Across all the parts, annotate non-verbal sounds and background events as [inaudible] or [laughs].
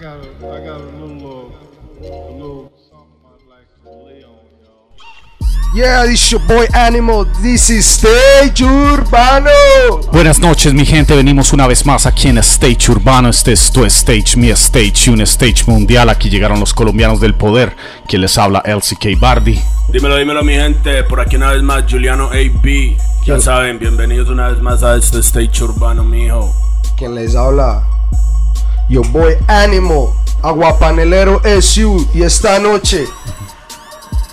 got a, I got a little, uh, a little something I'd like to lay on y'all. Yeah, this is your boy Animal. This is Stage Urbano. Buenas noches mi gente, venimos una vez más aquí en Stage Urbano, este es tu stage, mi stage, un stage mundial, aquí llegaron los colombianos del poder, quien les habla LCK Bardi. Dímelo, dímelo mi gente, por aquí una vez más Juliano AB. Ya saben, bienvenidos una vez más a este stage urbano, mijo. Quien les habla, your boy Animal. Aguapanelero SU. Y esta noche,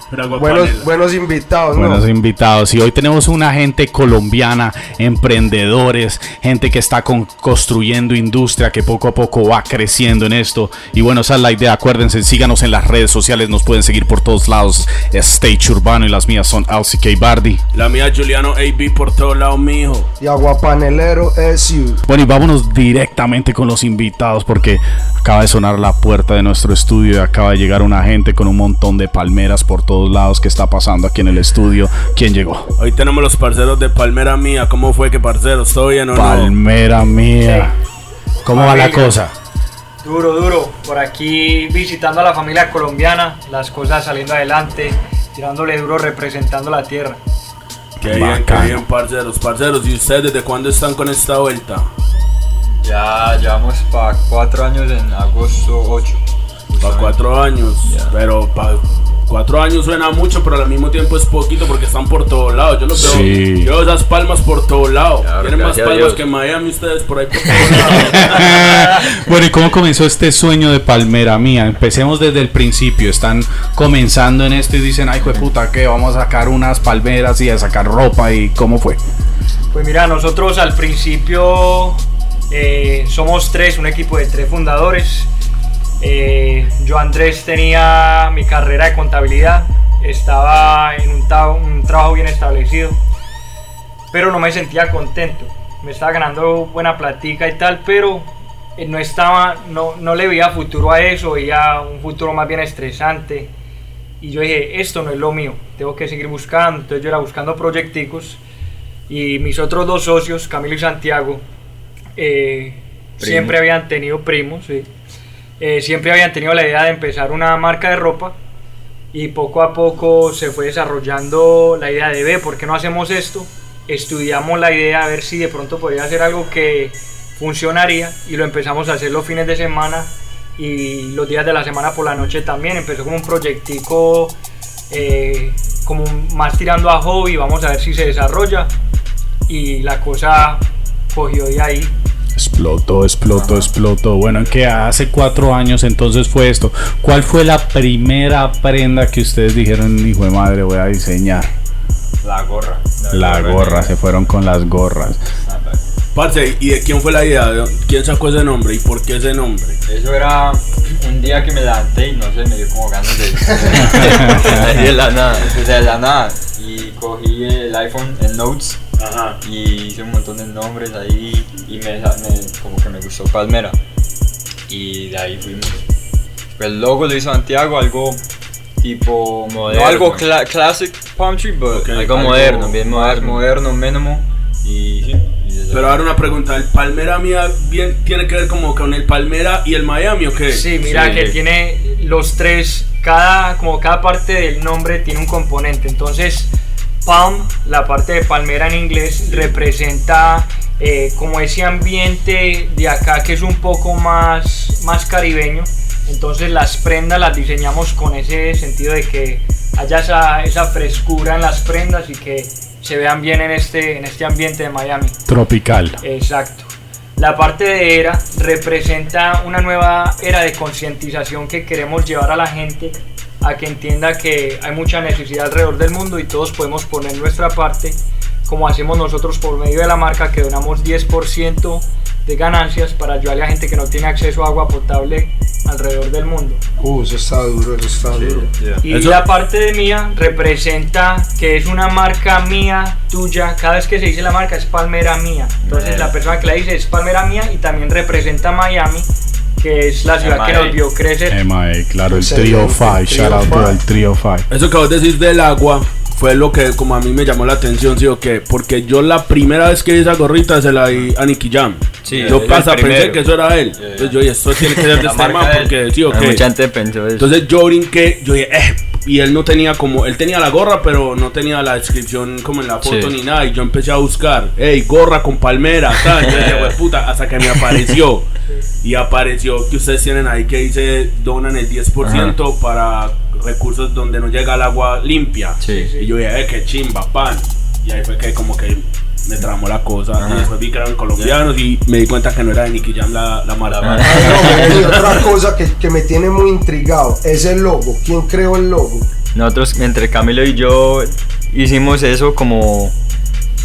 buenos, invitados, ¿no? Buenos invitados y hoy tenemos una gente colombiana, emprendedores, gente que está con- construyendo industria, que poco a poco va creciendo en esto. Y bueno, esa es la idea, acuérdense, síganos en las redes sociales, nos pueden seguir por todos lados, Stage Urbano y las mías son LCK Bardi. La mía Juliano AB por todos lados, mijo. Y Aguapanelero SU. Bueno, y vámonos directamente con los invitados porque acaba de sonar la puerta de nuestro estudio y acaba de llegar una gente con un montón de palmeras por todos lados. ¿Qué está pasando aquí en el estudio? ¿Quién llegó? Hoy tenemos los parceros de Palmera Mía. ¿Cómo fue que parceros? ¿Todo bien o no? Palmera mía. ¿Cómo va la cosa? Duro, duro. Por aquí visitando a la familia colombiana, las cosas saliendo adelante, tirándole duro representando la tierra. Qué bien, qué bien, parceros. Parceros, ¿y ustedes desde cuándo están con esta vuelta? Ya llevamos para cuatro años en agosto 8. Para cuatro años. Pero para cuatro años suena mucho, pero al mismo tiempo es poquito porque están por todos lados. Yo los veo. Sí. Yo veo esas palmas por todos lados. Claro, Tienen más palmas que Miami ustedes por ahí por [laughs] todos lados. [laughs] bueno, ¿y cómo comenzó este sueño de Palmera mía? Empecemos desde el principio. Están comenzando en esto y dicen, ay, puta, que vamos a sacar unas palmeras y a sacar ropa. ¿Y cómo fue? Pues mira, nosotros al principio eh, somos tres, un equipo de tres fundadores. Eh, yo Andrés tenía mi carrera de contabilidad, estaba en un, trabajo bien establecido, pero no me sentía contento. Me estaba ganando buena platica y tal, pero eh, no estaba, no, no le veía futuro a eso, veía un futuro más bien estresante. Y yo dije, esto no es lo mío, tengo que seguir buscando. Entonces yo era buscando proyecticos y mis otros dos socios, Camilo y Santiago, eh, siempre habían tenido primos, sí. Eh, siempre habían tenido la idea de empezar una marca de ropa y poco a poco se fue desarrollando la idea de, ve, ¿por qué no hacemos esto? Estudiamos la idea a ver si de pronto podría ser algo que funcionaría y lo empezamos a hacer los fines de semana y los días de la semana por la noche también. Empezó como un proyectico eh, como más tirando a hobby, vamos a ver si se desarrolla y la cosa cogió de ahí. Explotó, explotó, explotó. Bueno, que hace cuatro años entonces fue esto. ¿Cuál fue la primera prenda que ustedes dijeron, hijo de madre, voy a diseñar? La gorra. La gorra, se fueron con las gorras. Parce, ¿y de quién fue la idea? ¿De ¿Quién sacó ese nombre y por qué ese nombre? Eso era un día que me levanté y no sé, me dio como ganas de. [laughs] [laughs] De la nada. De la nada. Y cogí el iPhone, el Notes, Ajá. y hice un montón de nombres ahí. Y me, me- como que me gustó Palmera. Y de ahí fuimos. Pues el logo lo hizo Santiago, algo tipo Moderno. No algo cla- classic palm tree, pero Ok, algo, algo moderno, bien moderno, moderno. mínimo. Y sí. y desde Pero ahora una pregunta, ¿el Palmera Mía bien tiene que ver como con el Palmera y el Miami o qué? Sí, mira Sí. que tiene los tres, cada, como cada parte del nombre tiene un componente. Entonces, Palm, la parte de palmera en inglés, representa eh, como ese ambiente de acá que es un poco más, más caribeño. Entonces las prendas las diseñamos con ese sentido de que haya esa, esa frescura en las prendas y que se vean bien en este, en este ambiente de Miami. Tropical. Exacto. La parte de era representa una nueva era de concientización que queremos llevar a la gente a que entienda que hay mucha necesidad alrededor del mundo y todos podemos poner nuestra parte, como hacemos nosotros por medio de la marca, que donamos 10% de ganancias para ayudarle a gente que no tiene acceso a agua potable alrededor del mundo. Uh, eso está duro, eso está duro. Yeah. Y Eso- la parte de mía representa que es una marca mía, tuya. Cada vez que se dice la marca es palmera mía. Entonces Bueno. la persona que la dice es palmera mía y también representa Miami, que es la ciudad que nos vio crecer. MIA, claro, el Trio 5. Shout out Trio Five. el Trio 5. Eso que vos decís del agua, fue lo que como a mí me llamó la atención, ¿sí o qué? Porque yo la primera vez que vi esa gorrita se la di a Nicky Jam. Sí, yo pasa, pensé primero. que eso era él. Entonces yo dije, esto tiene que ser de [laughs] este man, porque sí o qué. Mucha gente pensó eso. Entonces yo brinqué, yo dije, eh, y él no tenía como, él tenía la gorra, pero no tenía la descripción como en la foto Sí. ni nada. Y yo empecé a buscar, hey, gorra con palmera, tal. Yo dije, "Hue [laughs] puta, hasta que me apareció. Y apareció que ustedes tienen ahí que dice, donan el 10% para recursos donde no llega el agua limpia. Sí. Y yo dije, eh, qué chimba, pan. Y ahí fue que como que me tramó la cosa. Ajá. Y después vi que eran colombianos y me di cuenta que no era de Nicky Jam la, la marca. Ah, no, [laughs] y otra cosa que, que me tiene muy intrigado es el logo. ¿Quién creó el logo? Nosotros, entre Camilo y yo, hicimos eso como.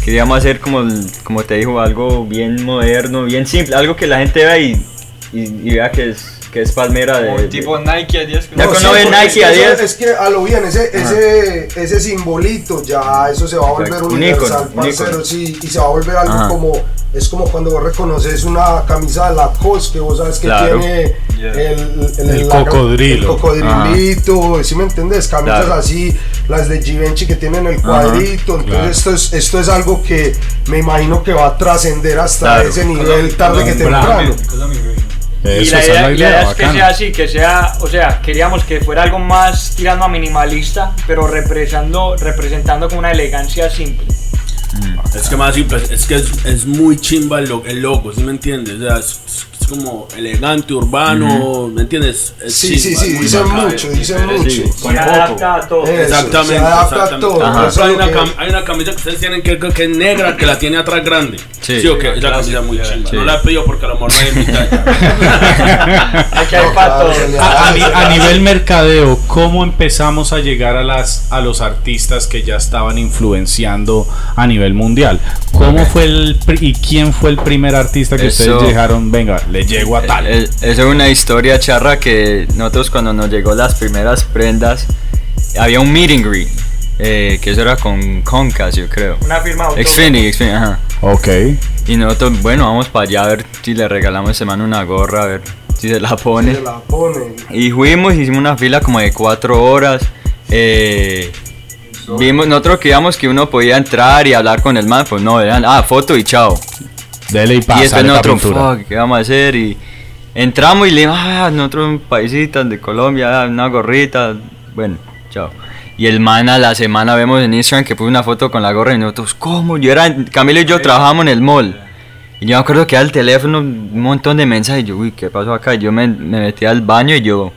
Queríamos hacer como, como te dijo, algo bien moderno, bien simple, algo que la gente vea y, y, y vea que es, que es palmera de. Como tipo Nike a 10 Ya No, sí, Nike es que a eso- 10. Es que a lo bien, ese, ese, ese simbolito ya eso se va a volver Exacto, un universal, ícono, un parcero, sí, y se va a volver algo Ajá. como, es como cuando vos reconoces una camisa de Lacoste, que vos sabes que Claro. tiene Yeah. el, El la- cocodrilo. el cocodrilito, ¿sí me entendés? Camisas Claro. así, las de Givenchy que tienen el cuadrito, entonces claro. esto, es, esto es algo que me imagino que va a trascender hasta Claro. ese nivel tarde que Bravo. Temprano. y la idea, es la la idea idea, es que sea así, que sea, o sea, queríamos que fuera algo más tirando a minimalista, pero representando, representando con una elegancia simple. Es que más simple, es que es, es muy chimba el, lo- el logo, ¿sí me entiendes? O sea, es, es- es como elegante, urbano, ¿me entiendes? Es Sí, sí, sí, es dicen mucho, dicen mucho. Se adapta a todo. Eso, Exactamente, se adapta exactamente. a todo. Por Ajá. ejemplo, hay, una es lo cam- hay una camisa que ustedes tienen que, que es negra, que la tiene atrás grande. Sí. Sí, o que esa camisa es muy chimba. Sí. No la he pedido porque a lo mejor no hay en mi talla. [laughs] Aquí hay A, nivel mercadeo, ¿cómo empezamos a llegar a las a los artistas que ya estaban influenciando a nivel mundial? ¿Cómo fue el y quién fue el primer artista que Eso- ustedes dijeron, venga, le llego a tal? Eh, eh, Eso es una historia charra que nosotros cuando nos llegó las primeras prendas, había un meet and greet, eh, que eso era con Concas, yo creo. Una firma. Xfinity, Xfinity, ajá. Ok. Y nosotros, bueno, vamos para allá a ver si le regalamos ese man una gorra, a ver si se la pone. Se la ponen. Y fuimos, hicimos una fila como de cuatro horas. eh, vimos, nosotros creíamos que uno podía entrar y hablar con el man, pues no, eran, ah, foto y chao. Dele y y pasa nosotros, pintura. fuck, ¿qué vamos a hacer? Y entramos y le dijimos, ah, nosotros paisitas de Colombia, ah, una gorrita, bueno, chao. Y el man a la semana vemos en Instagram que puso una foto con la gorra y nosotros, ¿cómo? Yo era, Camilo y yo trabajábamos en el mall. Y yo me acuerdo que al teléfono un montón de mensajes. Y yo, uy, ¿qué pasó acá? Y yo me, me metí al baño y yo,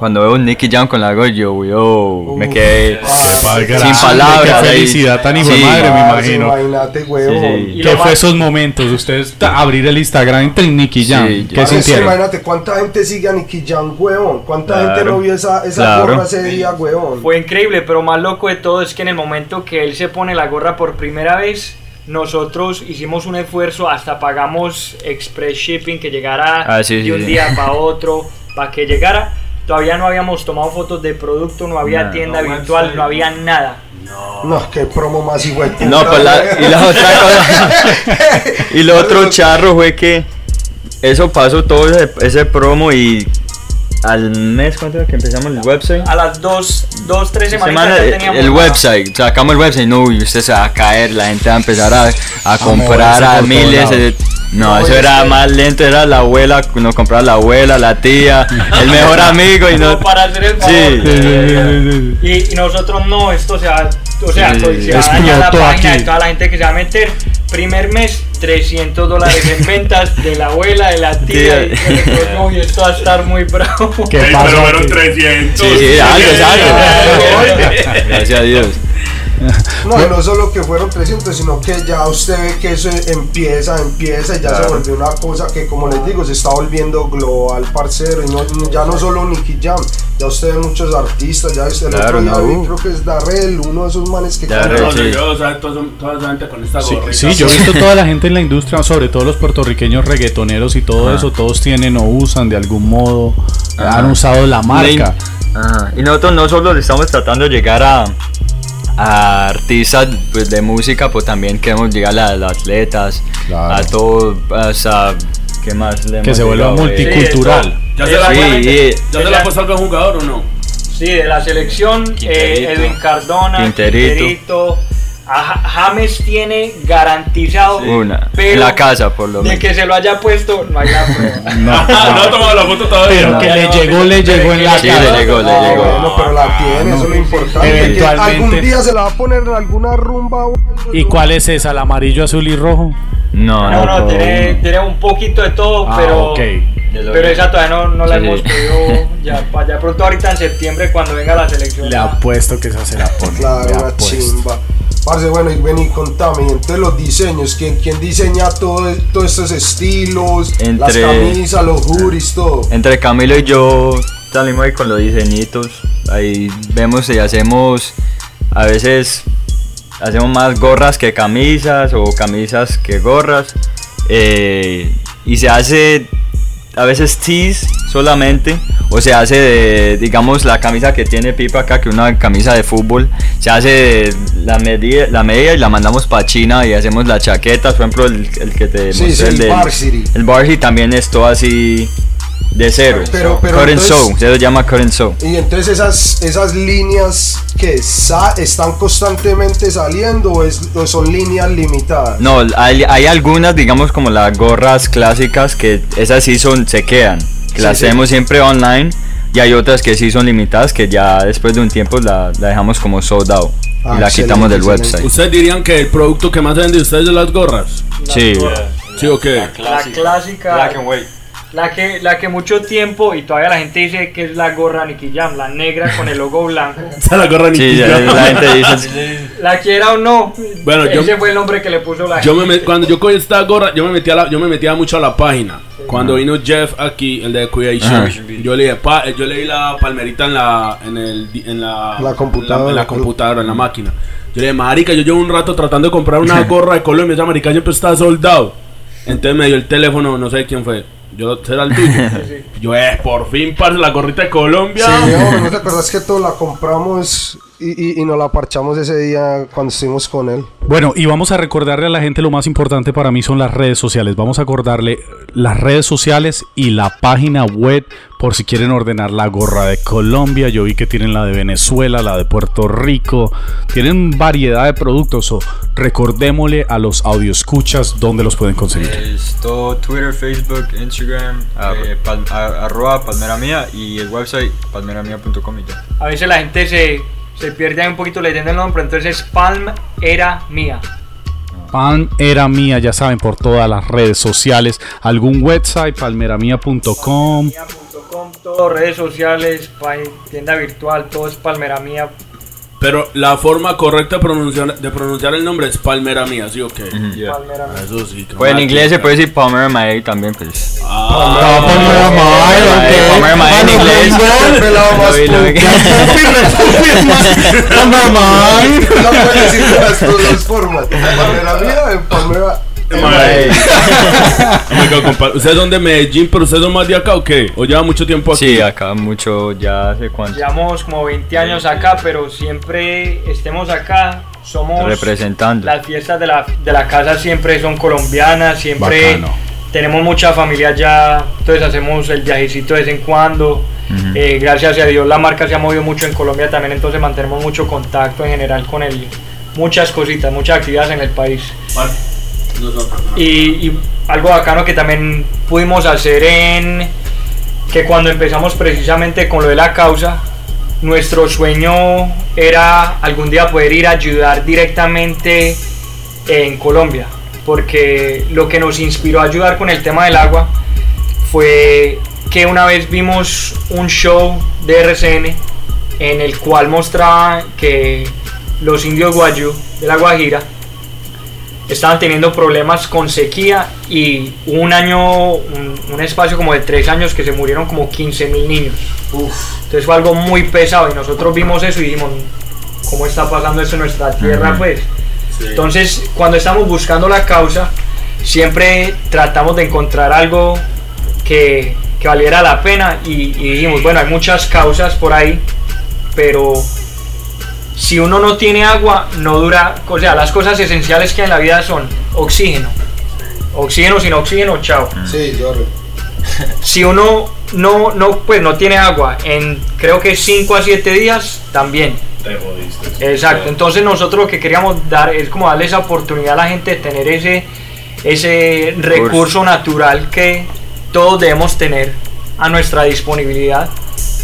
cuando veo a Nicky Jam con la gorra, yo, yo, me Uf, quedé ah, sin palabras. qué felicidad tan hijo Sí. madre, me parce, imagino. Imagínate, huevón. Sí, ¿Qué fue esos momentos? Ustedes abrir el Instagram entre Nicky Jam. Sí, ¿Qué sintieron? imagínate cuánta gente sigue a Nicky Jam, huevón. Cuánta Claro. gente no vio esa, esa Claro. gorra ese día, huevón. Fue increíble, pero más loco de todo es que en el momento que él se pone la gorra por primera vez, nosotros hicimos un esfuerzo, hasta pagamos express shipping que llegara Ah, sí, de un sí. día para otro, para que llegara. Todavía no habíamos tomado fotos de producto, no había Nada. tienda No virtual, website. no había nada. No, qué promo más igual. No, pues la, y la otra cosa. [laughs] y lo otro charro fue que eso pasó todo ese, ese promo y al mes, ¿cuánto era que empezamos el website? A las dos, dos tres semanas Semana, teníamos el website, sacamos el website, no, y usted se va a caer, la gente va a empezar a, a comprar moverse a miles de... No, No, eso es era más lento, era la abuela, nos compraba la abuela, la tía, el mejor [laughs] amigo y no... Como para hacer el favor. Sí. Y, y nosotros no, esto se va, o sea, Sí, pues, se va a dañar la página aquí. de toda la gente que se va a meter. Primer mes, 300 dólares en ventas de la abuela, de la tía. y, Tía. nosotros, no, y esto va a estar muy bravo. ¿Qué pasó aquí? 300. Sí, sí, algo, algo. [laughs] Gracias a Dios. [laughs] No, no solo que fueron 300, sino que ya usted ve que eso empieza, empieza y ya se volvió una cosa que, como les digo, se está volviendo global, parcero. Y no, ya no solo Nicky Jam, ya usted ve muchos artistas, ya usted el Claro, otro día no. vi, creo que es Darrell, uno de esos manes que Darrell, canta. sí. yo, o sea, toda, toda esa gente con esta Sí, gorrita. sí, yo he visto toda la gente en la industria, sobre todo los puertorriqueños reggaetoneros y todo Ajá. eso, todos tienen o usan de algún modo, Ajá. han usado la marca. Ajá. Y nosotros no solo le estamos tratando de llegar a, a artistas pues, de música, pues también queremos llegar a los atletas, Claro. a todo, hasta, ¿qué más le Que se vuelva multicultural. ¿Ya se la, Sí, ya se la puso algún jugador o no? Sí, de la selección, eh. Edwin Cardona, Quinterito. Quinterito. James tiene garantizado Una. pero la casa, por lo de menos. que se lo haya puesto, no hay la [laughs] prueba. No, Ah, no ha tomado la foto todavía. Pero que le llegó, le llegó en la Sí, cara. le llegó, le Ah, llegó. bueno, pero la tiene, eso es lo importante. Eventualmente. algún día se la va a poner en alguna rumba. ¿Y cuál es esa? ¿El amarillo, azul y rojo? No, No, no. no, tiene, tiene un poquito de todo, Ah, pero, ok. De lo pero esa todavía no, no la Sí. hemos podido. Ya, ya pronto, ahorita en septiembre, cuando venga la selección. Le ya- apuesto que esa se la pone. Claro, apuesto. chimba. Parce, bueno, y ven y contame, entonces los diseños, ¿quién, quién diseña todo, todos estos estilos? Las camisas, los hoodies, todo. Entre Camilo y yo salimos ahí con los diseñitos. Ahí vemos y hacemos, a veces hacemos más gorras que camisas o camisas que gorras. Eh, y se hace a veces tees solamente o se hace de, digamos la camisa que tiene Pipa acá que una camisa de fútbol se hace de la medida la medida y la mandamos para China y hacemos la chaqueta por ejemplo el, el que te Sí, mostré, sí, el del- varsity. el varsity también es todo así de cero Pero- pero cut and entonces- sew se lo llama cut and sew Y entonces esas, esas líneas que sa- están constantemente saliendo o, es- o son líneas limitadas. No, hay, hay algunas, digamos, como las gorras clásicas que esas sí son, se quedan, que Sí, las sí. hacemos siempre online. Y hay otras que sí son limitadas, que ya después de un tiempo la, la dejamos como sold out. Ah, y la quitamos del excelente. website. ¿Ustedes dirían que el producto que más vende de ustedes es las gorras? Sí. ¿Sí o qué? La clásica. La que, la que mucho tiempo y todavía la gente dice que es la gorra Nicky Jam, la negra con el logo blanco. [laughs] Esa la gorra Sí, Nicky ya Jam. la gente dice. [laughs] La quiera o no, Bueno, yo- ese fue el nombre que le puso la Yo me met- cuando yo cogí esta gorra, yo me metía, la, yo me metía mucho a la página. Cuando vino Jeff aquí, el de Creation, yo le dije, pa- yo leí la palmerita en la, en el, en la, La computadora. en la, computadora, en la máquina. Yo le dije, marica, yo llevo un rato tratando de comprar una [laughs] gorra de Colombia, esa marica siempre está soldado. Entonces me dio el teléfono, no sé quién fue. Yo, ¿será el tuyo? Yo, eh, por fin, parce, la gorrita de Colombia. Sí, ¿no te acuerdas que todos la compramos y, y, y nos la parchamos ese día cuando estuvimos con él? Bueno, y vamos a recordarle a la gente lo más importante para mí son las redes sociales. Vamos a acordarle las redes sociales y la página web por si quieren ordenar la gorra de Colombia. Yo vi que tienen la de Venezuela, la de Puerto Rico. Tienen variedad de productos. O recordémosle a los audioscuchas dónde los pueden conseguir. Es todo Twitter, Facebook, Instagram, eh, pal- a- arroba palmera mía y el website ya. A veces la gente se, se pierde ahí un poquito leyendo el nombre, entonces es Palm Era Mía. Pan era mía, ya saben, por todas las redes sociales. Algún website, palmeramia.com. Mía.com, todo, redes sociales, tienda virtual, todo es Palmera Mía. Pero la forma correcta de pronunciar, de pronunciar el nombre es Palmera Mía, ¿sí o qué? Yeah. Palmera Mía. Eso sí. Pues en inglés se puede decir Palmera Maya también, pues. Ah, Palmera ok. Palmera Maya en inglés. lo vi. [laughs] No puedes decir de las dos formas. Palmera mía, en palmera. Ey. Oh my God, compa- ¿Ustedes son de Medellín, pero ustedes son más de acá o qué? ¿O lleva mucho tiempo aquí? Sí, acá mucho, ya hace cuánto. Llevamos como 20 años acá, pero siempre estemos acá, somos Representando. las fiestas de la, de la casa siempre son colombianas, siempre Bacano. tenemos mucha familia allá, entonces hacemos el viajecito de vez en cuando. Eh, gracias a Dios la marca se ha movido mucho en Colombia también, entonces mantenemos mucho contacto en general con el, muchas cositas, muchas actividades en el país. Vale. Y algo bacano que también pudimos hacer en que cuando empezamos precisamente con lo de la causa, nuestro sueño era algún día poder ir a ayudar directamente en Colombia, porque lo que nos inspiró a ayudar con el tema del agua fue que una vez vimos un show de RCN en el cual mostraba que los indios guayú de la Guajira estaban teniendo problemas con sequía y un año, un, un espacio como de tres años que se murieron como 15 mil niños. Entonces fue algo muy pesado y nosotros vimos eso y dijimos, ¿cómo está pasando eso en nuestra tierra? Pues entonces cuando estamos buscando la causa, siempre tratamos de encontrar algo que, que valiera la pena y, y dijimos, bueno, hay muchas causas por ahí, pero si uno no tiene agua, no dura. O sea, las cosas esenciales que hay en la vida son oxígeno. Oxígeno sin oxígeno, chao. Sí, yo. Si uno no, no, pues no tiene agua, en creo que 5 a 7 días también. Te jodiste. Exacto, entonces nosotros lo que queríamos dar es como darle esa oportunidad a la gente de tener ese, ese recurso natural que todos debemos tener a nuestra disponibilidad,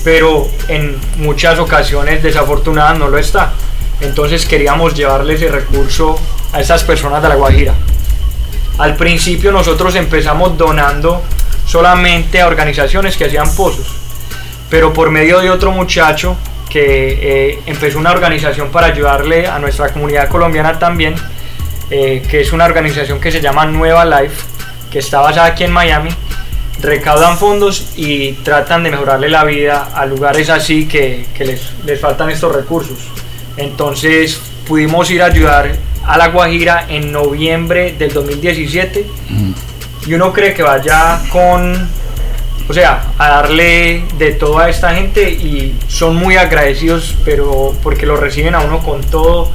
pero en muchas ocasiones desafortunadas no lo está. Entonces queríamos llevarle ese recurso a esas personas de la Guajira. Al principio nosotros empezamos donando solamente a organizaciones que hacían pozos, pero por medio de otro muchacho que eh, empezó una organización para ayudarle a nuestra comunidad colombiana también, eh, que es una organización que se llama Nueva Life, que está basada aquí en Miami, recaudan fondos y tratan de mejorarle la vida a lugares así que, que les, les faltan estos recursos. Entonces pudimos ir a ayudar a La Guajira en noviembre del 2017 y uno cree que vaya con, o sea, a darle de todo a esta gente y son muy agradecidos, pero porque lo reciben a uno con todo,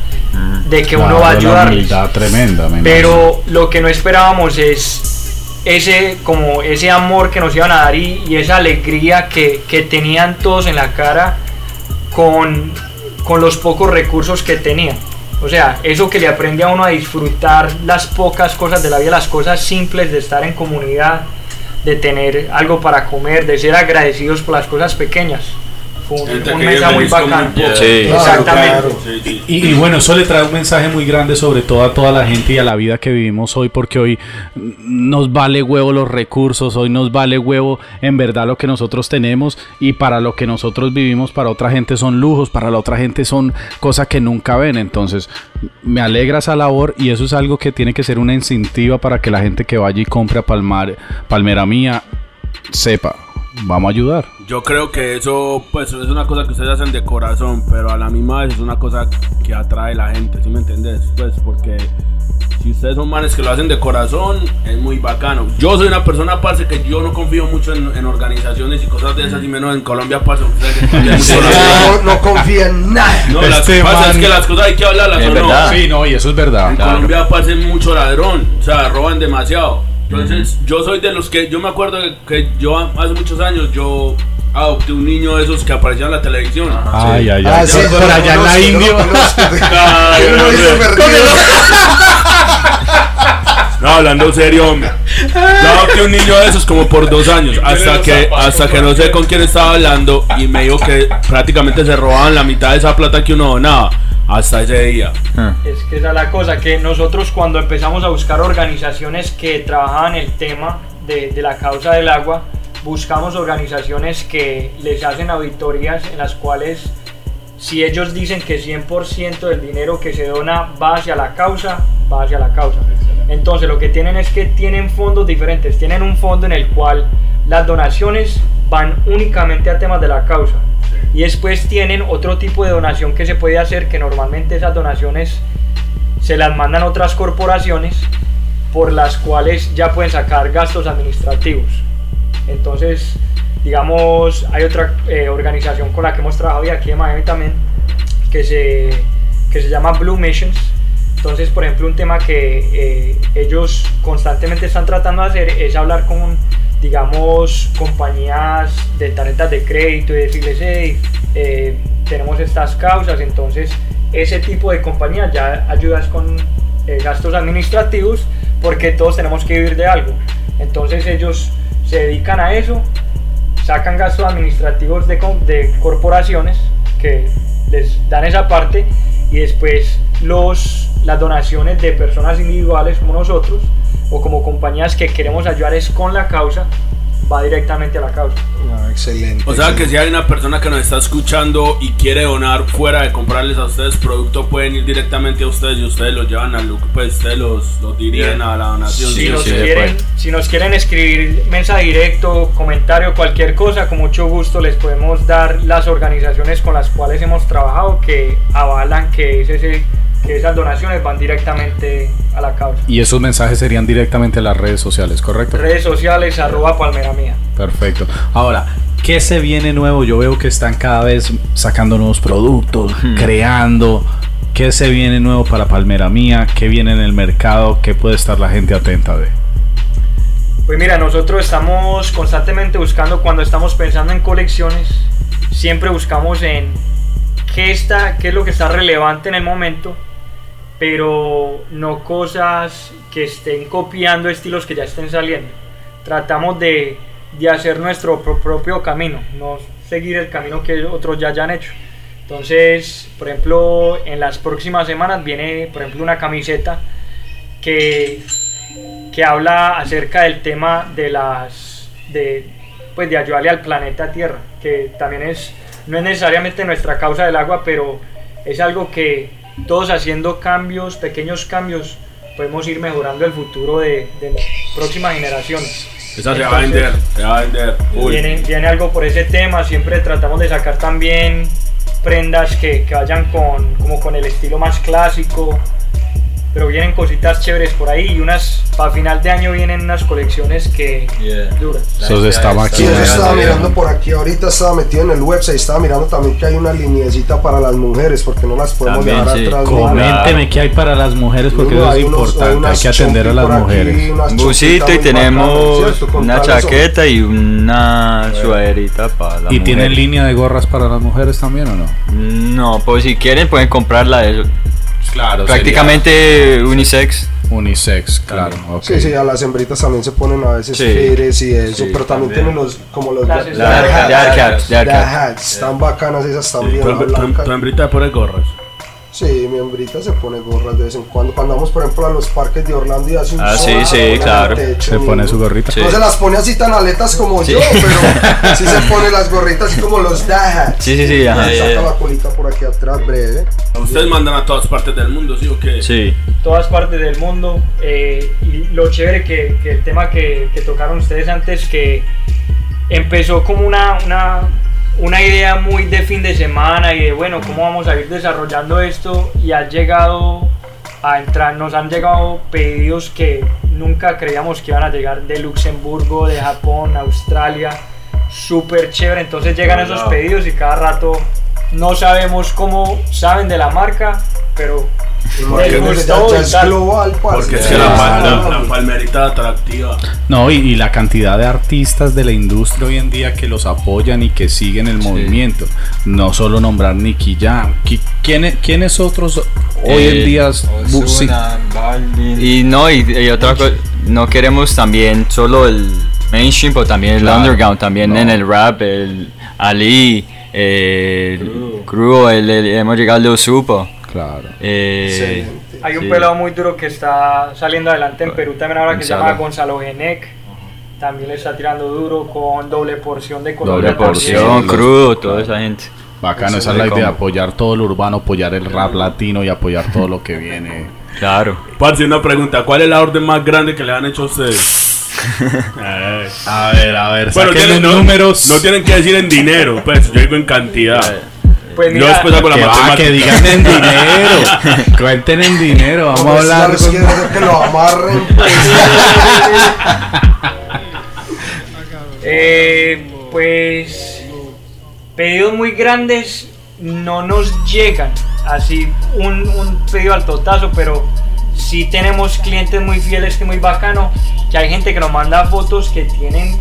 de que uno va a ayudarles. tremenda, me Pero lo que no esperábamos es ese, como ese amor que nos iban a dar y, esa alegría que, que tenían todos en la cara con, con los pocos recursos que tenían. O sea, eso que le aprende a uno a disfrutar las pocas cosas de la vida, las cosas simples de estar en comunidad, de tener algo para comer, de ser agradecidos por las cosas pequeñas. Un, mensaje muy. Sí. Claro, Exactamente. claro. Sí, sí. Y, y bueno, eso le trae un mensaje muy grande sobre todo a toda la gente y a la vida que vivimos hoy, porque hoy nos vale huevo los recursos, hoy nos vale huevo en verdad lo que nosotros tenemos y para lo que nosotros vivimos, para otra gente son lujos, para la otra gente son cosas que nunca ven. Entonces, me alegra esa labor y eso es algo que tiene que ser una incentiva para que la gente que vaya y compre a Palmar, Palmera Mía sepa, vamos a ayudar. Yo creo que eso pues es una cosa que ustedes hacen de corazón, pero a la misma vez es una cosa que atrae a la gente, ¿sí me entendés? Pues porque si ustedes son manes que lo hacen de corazón, es muy bacano. Yo soy una persona, parce, que yo no confío mucho en, en organizaciones y cosas de esas, y menos en Colombia, parce, ustedes las. [laughs] No, no confía en nada. No, las Este cosas man- es que las cosas hay que hablarlas, Es ¿o no? verdad. Sí, no, y eso es verdad. En Colombia pasa mucho ladrón, o sea, roban demasiado. Entonces, yo soy de los que, yo me acuerdo que, yo hace muchos años, yo adopté un niño de esos que aparecía en la televisión. Ay, ay, ay. Ah, sí, por lo allá en la India. no no, no. perdido. No, hablando serio, hombre. Yo adopté un niño de esos como por dos años, hasta que, hasta que no sé con quién estaba hablando y me dijo que prácticamente se robaban la mitad de esa plata que uno donaba. Hasta ese día. Ah. Es que esa es la cosa, que nosotros cuando empezamos a buscar organizaciones que trabajaban el tema de, de la causa del agua, buscamos organizaciones que les hacen auditorías en las cuales si ellos dicen que 100% del dinero que se dona va hacia la causa, va hacia la causa. Entonces lo que tienen es que tienen fondos diferentes, tienen un fondo en el cual las donaciones van únicamente a temas de la causa. Y después tienen otro tipo de donación que se puede hacer, que normalmente esas donaciones se las mandan otras corporaciones por las cuales ya pueden sacar gastos administrativos. Entonces, digamos, hay otra eh, organización con la que hemos trabajado y aquí en Miami también, que se, que se llama Blue Missions. Entonces, por ejemplo, un tema que eh, ellos constantemente están tratando de hacer es hablar con, digamos, compañías de tarjetas de crédito y decirles, hey, eh, tenemos estas causas, entonces ese tipo de compañías ya ayudas con eh, gastos administrativos porque todos tenemos que vivir de algo. Entonces ellos se dedican a eso, sacan gastos administrativos de, de corporaciones que les dan esa parte y después los, las donaciones de personas individuales como nosotros o como compañías que queremos ayudar es con la causa, va directamente a la causa. Ah, excelente. O sea que si hay una persona que nos está escuchando y quiere donar fuera de comprarles a ustedes producto, pueden ir directamente a ustedes y ustedes los llevan al lugar, pues ustedes los, los dirigen a la donación. Si ¿sí? nos, sí, quieren, si nos quieren escribir mensaje directo, comentario, cualquier cosa, con mucho gusto les podemos dar las organizaciones con las cuales hemos trabajado que avalan que, es ese- que esas donaciones van directamente a la causa. Y esos mensajes serían directamente a las redes sociales, ¿correcto? Redes sociales, arroba palmera mía. Perfecto. Ahora, ¿qué se viene nuevo? Yo veo que están cada vez sacando nuevos productos, creando. ¿Qué se viene nuevo para Palmera Mía? ¿Qué viene en el mercado? ¿Qué puede estar la gente atenta de? Pues mira, nosotros estamos constantemente buscando, cuando estamos pensando en colecciones, siempre buscamos en qué, está, qué es lo que está relevante en el momento, pero no cosas que estén copiando estilos que ya estén saliendo. Tratamos de, de hacer nuestro pro- propio camino, no seguir el camino que otros ya hayan hecho. Entonces, por ejemplo, en las próximas semanas viene, por ejemplo, una camiseta que que habla acerca del tema de las de pues de ayudarle al planeta Tierra que también es no es necesariamente nuestra causa del agua pero es algo que todos haciendo cambios pequeños cambios podemos ir mejorando el futuro de, de las próximas generaciones Esa se va a vender, se va a vender. Uy. viene, viene algo por ese tema, siempre tratamos de sacar también prendas que, que vayan con, como con el estilo más clásico, pero vienen cositas chéveres por ahí y unas, para final de año vienen unas colecciones que Yeah. duran. Eso estaba Sí, aquí. estaba mirando por aquí, ahorita estaba metido en el website, estaba mirando también que hay una lineecita para las mujeres, porque no las podemos También, dejar sí. atrás. Coménteme qué hay para las mujeres porque Uno, eso es hay unos- hay importante. Hay unas que atender a las aquí, mujeres. chompitas busito y tenemos una chaqueta y una sudaderita para la ¿Y tienen mujer. línea de gorras para las mujeres también o no? No, pues si quieren pueden comprarla de eso. Claro. Prácticamente unisex. unisex, claro. ok. Sí, sí, a las hembritas también se ponen a veces Sí. fieres y eso, Sí, pero también, también. tienen los, como los Dark hats. Dark hats, están bacanas esas también, Tu, hembrita pone gorras. Sí, mi hembrita se pone gorras de vez en cuando. Cuando vamos, por ejemplo, a los parques de Orlando y hace un Ah, sí, se sí, claro. techo, Se pone su gorrita. Sí. No se las pone así tan aletas como yo, pero [laughs] sí se pone las gorritas así como los dad hats. Sí, sí, sí, ajá. Se saca la colita por aquí atrás, breve. Ustedes mandan a todas partes del mundo, ¿sí o qué? Sí. todas partes del mundo. eh, y lo chévere que, que el tema que, que tocaron ustedes antes, que empezó como una, una, una idea muy de fin de semana y de, bueno, cómo vamos a ir desarrollando esto y ha llegado a entrar, nos han llegado pedidos que nunca creíamos que iban a llegar de Luxemburgo, de Japón, Australia, súper chévere, entonces llegan Oh, esos pedidos y cada rato no sabemos cómo saben de la marca, pero y es global, parce. Porque es que la, sí, pal- sí. la- la palmerita atractiva. No, y, y la cantidad de artistas de la industria hoy en día que los apoyan y que siguen el movimiento. No solo nombrar Nicky Jam. Qui- ¿Quiénes, quiénes otros hoy en Eh, día? sí, Y no, y, y otra cosa, no queremos también solo el mainstream, pero también el Claro. underground, también No. en el rap, el Ali, el Crew, el, el- hemos llegado al Supo. Claro. Eh. Hay un sí. pelado muy duro que está saliendo adelante en Perú también ahora que se llama Gonzalo Genec. También le está tirando duro con doble porción de Doble Colombia. porción, también. crudo, toda esa gente. Bacano, esa es la de idea, apoyar todo lo urbano, apoyar el rap latino y apoyar todo lo que viene. [laughs] Claro. Parce, una pregunta. ¿Cuál es la orden más grande que le han hecho a ustedes? Ay. [laughs] A ver, a ver, Bueno, tienen- no, números. no tienen que decir en dinero, pues yo digo en cantidad. Pues mira, después hago la que, va, que digan en dinero. [laughs] Cuenten en dinero, vamos a Pues, hablar. que lo amarren. pues. [laughs] eh, pues pedidos muy grandes no nos llegan. Así un, un pedido al totazo, pero sí tenemos clientes muy fieles que muy bacano. Que hay gente que nos manda fotos que tienen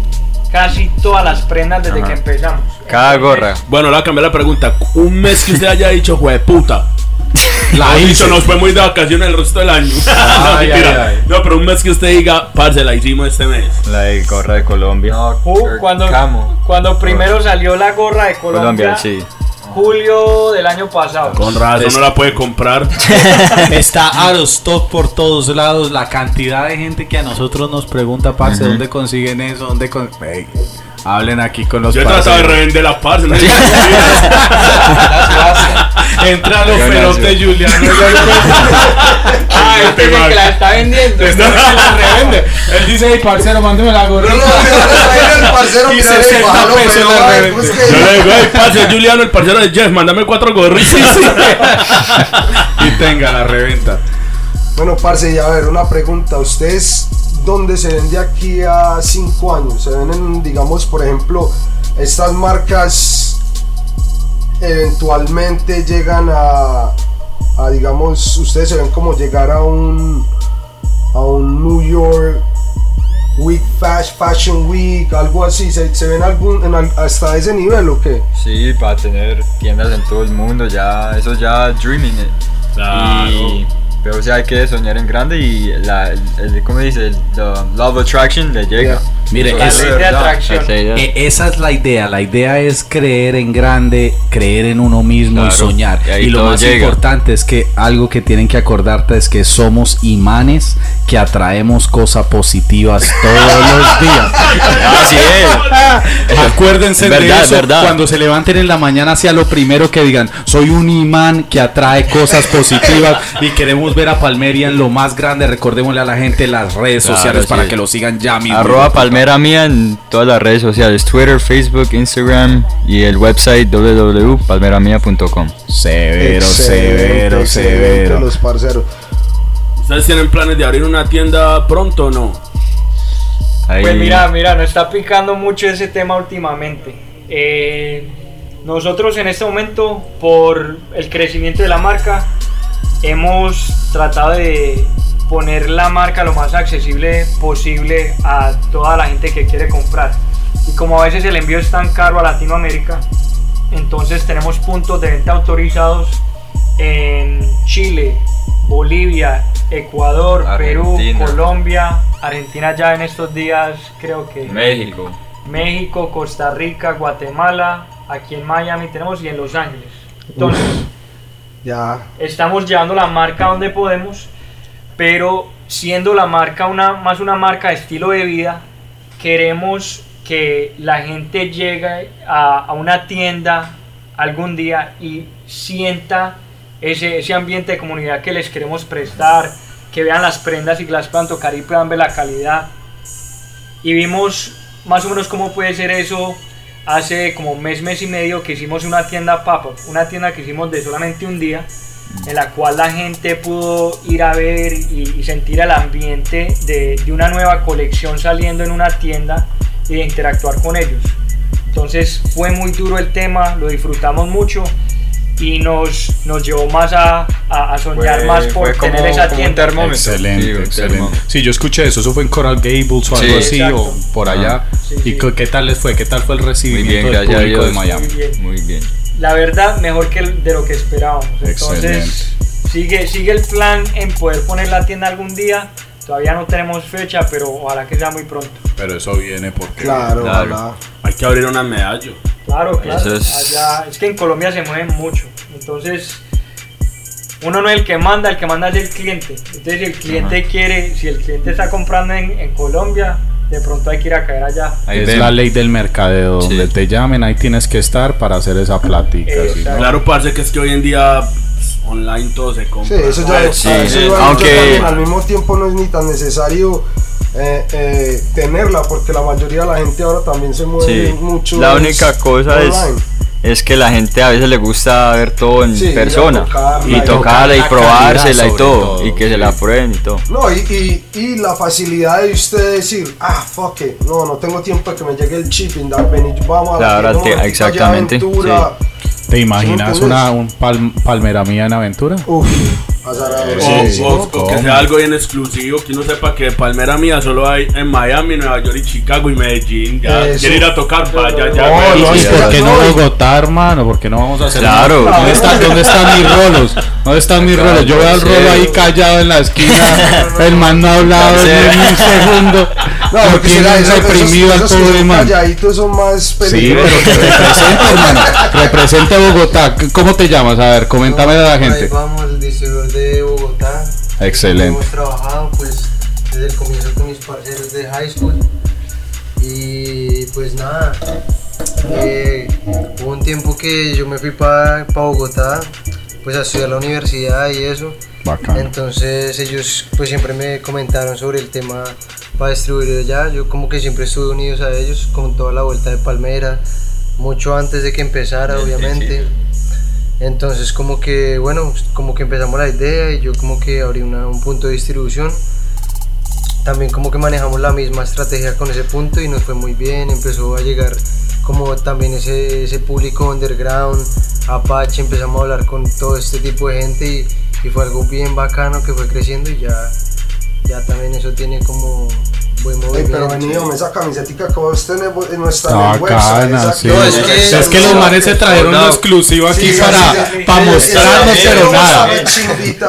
casi todas las prendas desde Ajá. que empezamos. Cada gorra. Bueno, le voy a cambiar la pregunta. Un mes que usted haya dicho, puta. La hizo, nos fue muy de vacaciones el resto del año. [laughs] no, Ay, mentira. ay, ay. no, pero un mes que usted diga, parce, la hicimos este mes. La de gorra de Colombia. Ju- cuando, cuando primero salió la gorra de Colombia, Colombia, sí. Julio del año pasado. Con razón no la puede comprar. [laughs] Está out of stock por todos lados. La cantidad de gente que a nosotros nos pregunta, parce, ¿dónde consiguen eso? ¿Dónde con... Hablen aquí con los Yo he tratado de revender la parce. ¿no? [laughs] Entra los ferotes. Juliano. [laughs] Ah, Este es que la está vendiendo. Este [laughs] man la revende. Él dice, hey, parcero, mándeme la No, no, gorrita. mira, el parcero, Y mira, 60 bájalo, pesos la revende. Yo le digo, hey, [laughs] parce, Juliano, el parcero de Jeff, mándame cuatro gorritas. y tenga la reventa. Bueno, parce, y a ver, una pregunta. ¿Ustedes dónde se ven de aquí a cinco años? ¿Se ven en, digamos, por ejemplo, estas marcas eventualmente llegan a, a, digamos, ustedes se ven como llegar a un, a un New York Week Fashion Week, algo así, ¿se, se ven algún, en hasta ese nivel o qué? Sí, para tener tiendas en todo el mundo, ya, eso ya dreaming. eh. Claro. Y- pero o sea, hay que soñar en grande y la, el, el- ¿cómo dice? El the love attraction le llega. Yeah. Mire, Eso es- de La ley de verdad. atracción. Esa. E- Esa es la idea, la idea es creer en grande, creer en uno mismo y Claro, soñar. y Y lo más llega. importante es que algo que tienen que acordarte es que somos imanes que atraemos cosas positivas todos [laughs] los días. Así es. [laughs] Acuérdense Verdad, de eso verdad. cuando se levanten en la mañana sea lo primero que digan, soy un imán que atrae cosas positivas y queremos ver a Palmeria en lo más grande. Recordémosle a la gente las redes Claro, sociales para que lo sigan ya mismo. Arroba Palmera Mía en todas las redes sociales, Twitter, Facebook, Instagram y el website www.palmeramia.com. Severo, severo, excelente, severo. Los parceros. ¿Ustedes tienen planes de abrir una tienda pronto o no? Ahí- Pues mira, mira, nos está picando mucho ese tema últimamente. Eh, nosotros en este momento, por el crecimiento de la marca, hemos tratado de poner la marca lo más accesible posible a toda la gente que quiere comprar. Y como a veces el envío es tan caro a Latinoamérica, entonces tenemos puntos de venta autorizados en Chile, Bolivia, Ecuador, Perú, Argentina. Colombia, Argentina ya en estos días creo que México. México, Costa Rica, Guatemala, aquí en Miami tenemos y en Los Ángeles. Entonces, Ya. estamos llevando la marca donde podemos, pero siendo la marca una, más una marca de estilo de vida, queremos que la gente llegue a, a una tienda algún día y sienta ese, ese ambiente de comunidad que les queremos prestar, que vean las prendas y las puedan tocar y puedan ver la calidad. Y vimos más o menos cómo puede ser eso hace como mes, mes y medio que hicimos una tienda pop-up, una tienda que hicimos de solamente un día, en la cual la gente pudo ir a ver y, y sentir el ambiente de, de una nueva colección saliendo en una tienda y de interactuar con ellos. Entonces fue muy duro el tema, lo disfrutamos mucho y nos, nos llevó más a, a- a soñar Fue- más por fue como- tener esa como un tienda. termómetro. Excelente, Sí, excelente. termómetro. Sí, yo escuché eso. Eso fue en Coral Gables o algo Sí, así, exacto. o por allá. Sí, ¿Y sí. qué, tal les fue? ¿Qué tal fue el Muy recibimiento bien, del público de. Miami? Muy bien. Muy bien. la verdad mejor que de lo que esperábamos. Entonces, sigue, sigue el plan en poder poner la tienda algún día. Todavía no tenemos fecha, pero ojalá que sea muy pronto. Pero eso viene porque. Claro, Claro. Hay que abrir una medallo. Claro, claro. Eso es- Allá- es que en Colombia se mueven mucho. Entonces, uno no es el que manda, el que manda es el cliente. Entonces, si el cliente quiere, si el cliente está comprando en, en Colombia, de pronto hay que ir a caer allá. Ahí es la ley del mercadeo. Sí. Donde te llamen, ahí tienes que estar para hacer esa plática. ¿sí, no? Claro, parce, que es que hoy en día pues, online todo se Sí, compra. eso ya Pues, es. sí, a eso sí. yo Aunque- también, al mismo tiempo no es ni tan necesario eh, eh, tenerla porque la mayoría de la gente ahora también se mueve Sí. mucho. La es única cosa es, online. es que la gente a veces le gusta ver todo en Sí, persona. tocarla Y y tocarla y tocar la probársela y todo. todo, Y que sí. se la prueben y todo. No, y, y, y la facilidad de usted decir, ah, fuck it, no, no tengo tiempo de que me llegue el shipping, ven y vamos a Claro, la te- un momentito, exactamente. ¿Te imaginas ¿Sí me una un pal- palmera mía en aventura? Uf, O, Sí, o- o que sea algo bien exclusivo, que uno sepa que Palmera Mía solo hay en Miami, Nueva York y Chicago y Medellín. Ya Eso. quiere ir a tocar, vaya, ya. No, no, ¿Y sí, por qué no Bogotá, hermano? ¿Por qué no vamos a hacer Claro. nada? ¿Dónde, están, ¿Dónde están mis rolos? ¿Dónde están mis rolos? Yo veo al rolo ahí callado en la esquina. [laughs] El man no ha hablado ni un segundo. No, porque será reprimido pobre son man. calladitos son más Sí, peligrosos. pero que represente, hermano. [laughs] Represente Bogotá. ¿Cómo te llamas? A ver, coméntame a la gente. vamos, de Bogotá. Excelente. Hemos trabajado pues desde el comienzo con mis parceros de high school. Y pues nada, eh, hubo un tiempo que yo me fui para Bogotá pues a estudiar la universidad y eso. Bacán. Entonces ellos pues siempre me comentaron sobre el tema para distribuir allá. Yo como que siempre estuve unidos a ellos con toda la vuelta de Palmera, mucho antes de que empezara obviamente. Entonces como que bueno, como que empezamos la idea y yo como que abrí un punto de distribución. También como que manejamos la misma estrategia con ese punto y nos fue muy bien, empezó a llegar como también ese, ese público underground, Apache, empezamos a hablar con todo este tipo de gente y, y fue algo bien bacano que fue creciendo y ya, ya también eso tiene como buen movimiento. pero venido, esa camisetica que vos tenés no está en el website. bacana, sí. No, es que- Es que los manes se trajeron Soldado. lo exclusivo aquí Sí, para, sí, sí. para mostrarnos, pero nada.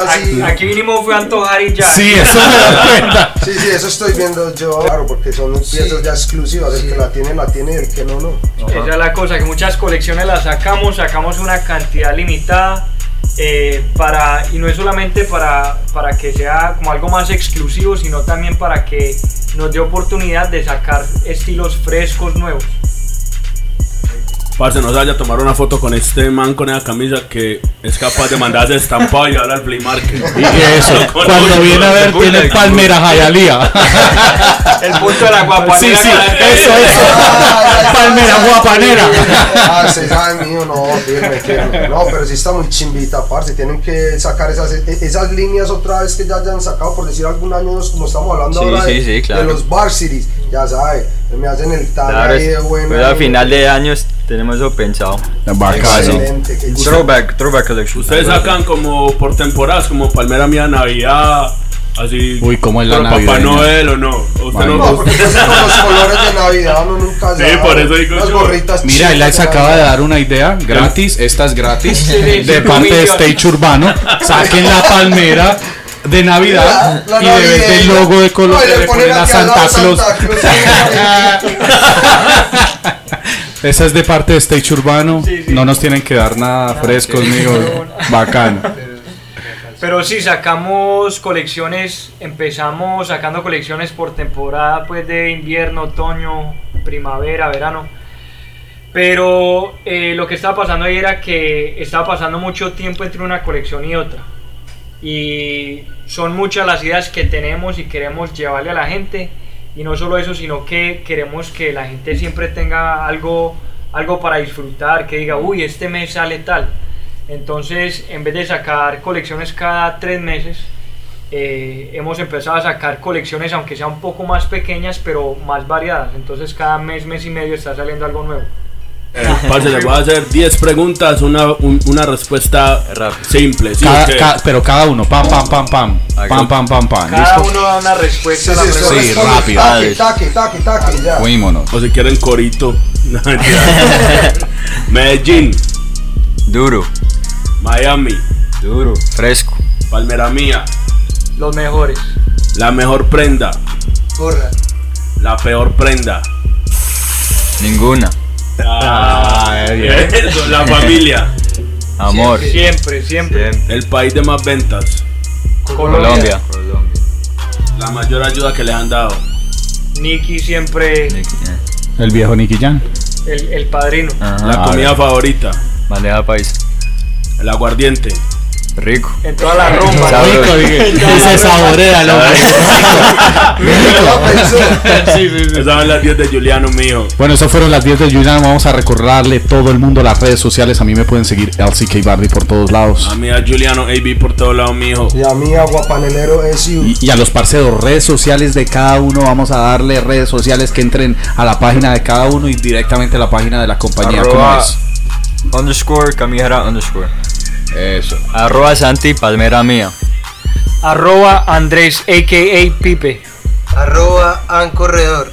Aquí, aquí vinimos fue a antojar y ya. Sí, eso me da [laughs] cuenta. Sí, sí, eso estoy viendo yo. Claro, porque son piezas ya exclusivas. El que la tiene, la tiene y el que no, no. Esa es la cosa, que muchas colecciones las sacamos, sacamos una cantidad limitada eh, para, y no es solamente para, para que sea como algo más exclusivo, sino también para que nos dé oportunidad de sacar estilos frescos nuevos. Parce, no se vaya a tomar una foto con este man con esa camisa que es capaz de mandarse estampado y hablar al flea market. [laughs] Y eso, [laughs] cuando viene a ver, tiene Palmera Jayalía. [laughs] El punto de la guapanera. Sí, sí, eso, eso. Palmera guapanera. Ah, se sabe mío, no, firme, firme. No, pero sí está muy chimbita, parce. Tienen que sacar esas, e- esas líneas otra vez que ya hayan sacado, por decir algún año, como estamos hablando Sí, ahora de, sí, sí, claro. de los Varsities. Ya sabe, me hacen el tag Claro, ahí de buena. pues a final de años tenemos eso pensado. Bacano. Qué chido. Throwback, throwback collection. Ustedes sacan como por temporadas, como Palmera Mía Navidad, así. Uy, ¿cómo es la Papá? Noel o no. ¿O usted no, No, porque con los colores de Navidad uno nunca Sí, sabe. por eso digo Las yo. gorritas Mira, él acaba de dar una idea gratis, esta es gratis, [laughs] sí, de parte de. Stage Urbano. Saquen la palmera de Navidad La- la y de vez del navideña. logo de color No, le ponen a Santa Claus. [laughs] [laughs] Esa es de parte de Stage Urbano. Sí, sí. No nos tienen que dar nada frescos, amigos. Bacán. [laughs] Pero sí, sacamos colecciones, empezamos sacando colecciones por temporada pues de invierno, otoño, primavera, verano. Pero eh, lo que estaba pasando ahí era que estaba pasando mucho tiempo entre una colección y otra. Y son muchas las ideas que tenemos y queremos llevarle a la gente. Y no solo eso, sino que queremos que la gente siempre tenga algo, algo para disfrutar, que diga, uy, este mes sale tal. Entonces, en vez de sacar colecciones cada tres meses, eh, hemos empezado a sacar colecciones, aunque sean un poco más pequeñas, pero más variadas. Entonces, cada mes, mes y medio está saliendo algo nuevo. Eh, parce, le voy a hacer 10 preguntas, una, un- una respuesta Rápido. simple. ¿sí Cada- o qué? ca- pero cada uno, pam, pam, pam, pam. Pam, pam, pam, pam. Cada ¿Listo? uno da una respuesta Sí, a la pregunta. Sí, rápido. Taque, taque, taque, taque, ya. Fuímonos. O si quieren corito. [laughs] No, mentira. [laughs] Medellín, Duro, Miami, duro, fresco. Palmera Mía, Los mejores. la mejor prenda, Gorra. la peor prenda. Ninguna. Ah, bien. eso, la familia, [laughs] Amor. Siempre, siempre. Siempre. el país de más ventas, Colombia. la mayor ayuda que les han dado. Nicky siempre El viejo Nicky Jan. el, el padrino. Ajá. La comida favorita, Bandeja país. el aguardiente. Rico. En toda la rumba. Sabroso. Rico, dije. [laughs] Y se saborea, loco. [laughs] Esas son las 10 de Juliano mío. Bueno, esas fueron las 10 de Julian. Vamos a recordarle todo el mundo las redes sociales. A mí me pueden seguir LCK Bardi por todos lados. A mí a Juliano AB por todos lados, mijo. Y a mí, Aguapanelero SU. Y, y a los parceros, redes sociales de cada uno. Vamos a darle redes sociales que entren a la página de cada uno y directamente a la página de la compañía. ¿Cómo es? underscore camijera underscore. Eso. Arroba Santi Palmera Mía. Arroba Andrés, a.k.a. Pipe. Arroba Ancorredor.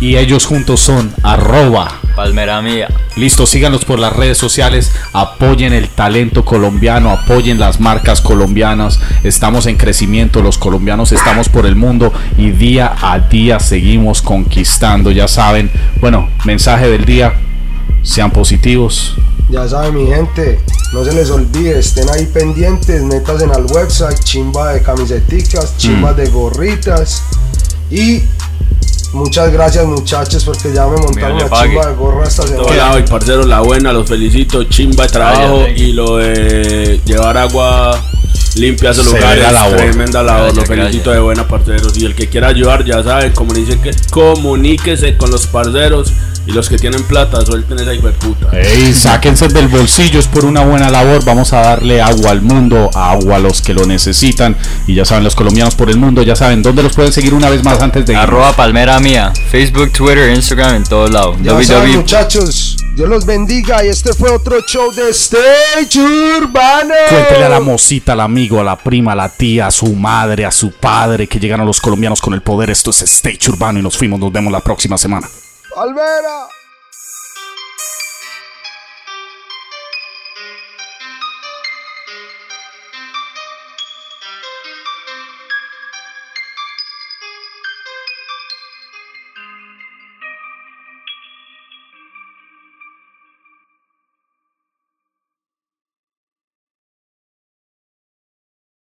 Y ellos juntos son arroba. Palmera Mía. Listo, síganos por las redes sociales, apoyen el talento colombiano, apoyen las marcas colombianas. Estamos en crecimiento, los colombianos estamos por el mundo y día a día seguimos conquistando. Ya saben, bueno, mensaje del día, sean positivos. Ya saben, mi gente, no se les olvide, estén ahí pendientes, metas en al website, chimba de camiseticas, chimba de gorritas. Y muchas gracias, muchachos, porque ya me montaron la chimba de gorra esta semana. lado y parceros, la buena, los felicito, chimba de trabajo y lo de llevar agua limpia a esos Severa lugares, labor. tremenda labor, Gracias, los felicito gracias. de buena parceros y el que quiera ayudar ya saben, comuníquese, que, comuníquese con los parceros y los que tienen plata, suelten esa hijo de puta. Ey, sáquense del bolsillo, es por una buena labor. Vamos a darle agua al mundo, agua a los que lo necesitan. Y ya saben, los colombianos por el mundo, ya saben dónde los pueden seguir una vez más antes de irnos? Arroba Palmera Mía. Facebook, Twitter, Instagram, en todos lados. Ya saben, muchachos, Dios los bendiga y este fue otro show de Stage Urbano. Cuéntele a la mosita, al amigo, a la prima, a la tía, a su madre, a su padre que llegaron los colombianos con el poder. Esto es Stage Urbano y nos fuimos. Nos vemos la próxima semana. Alvera.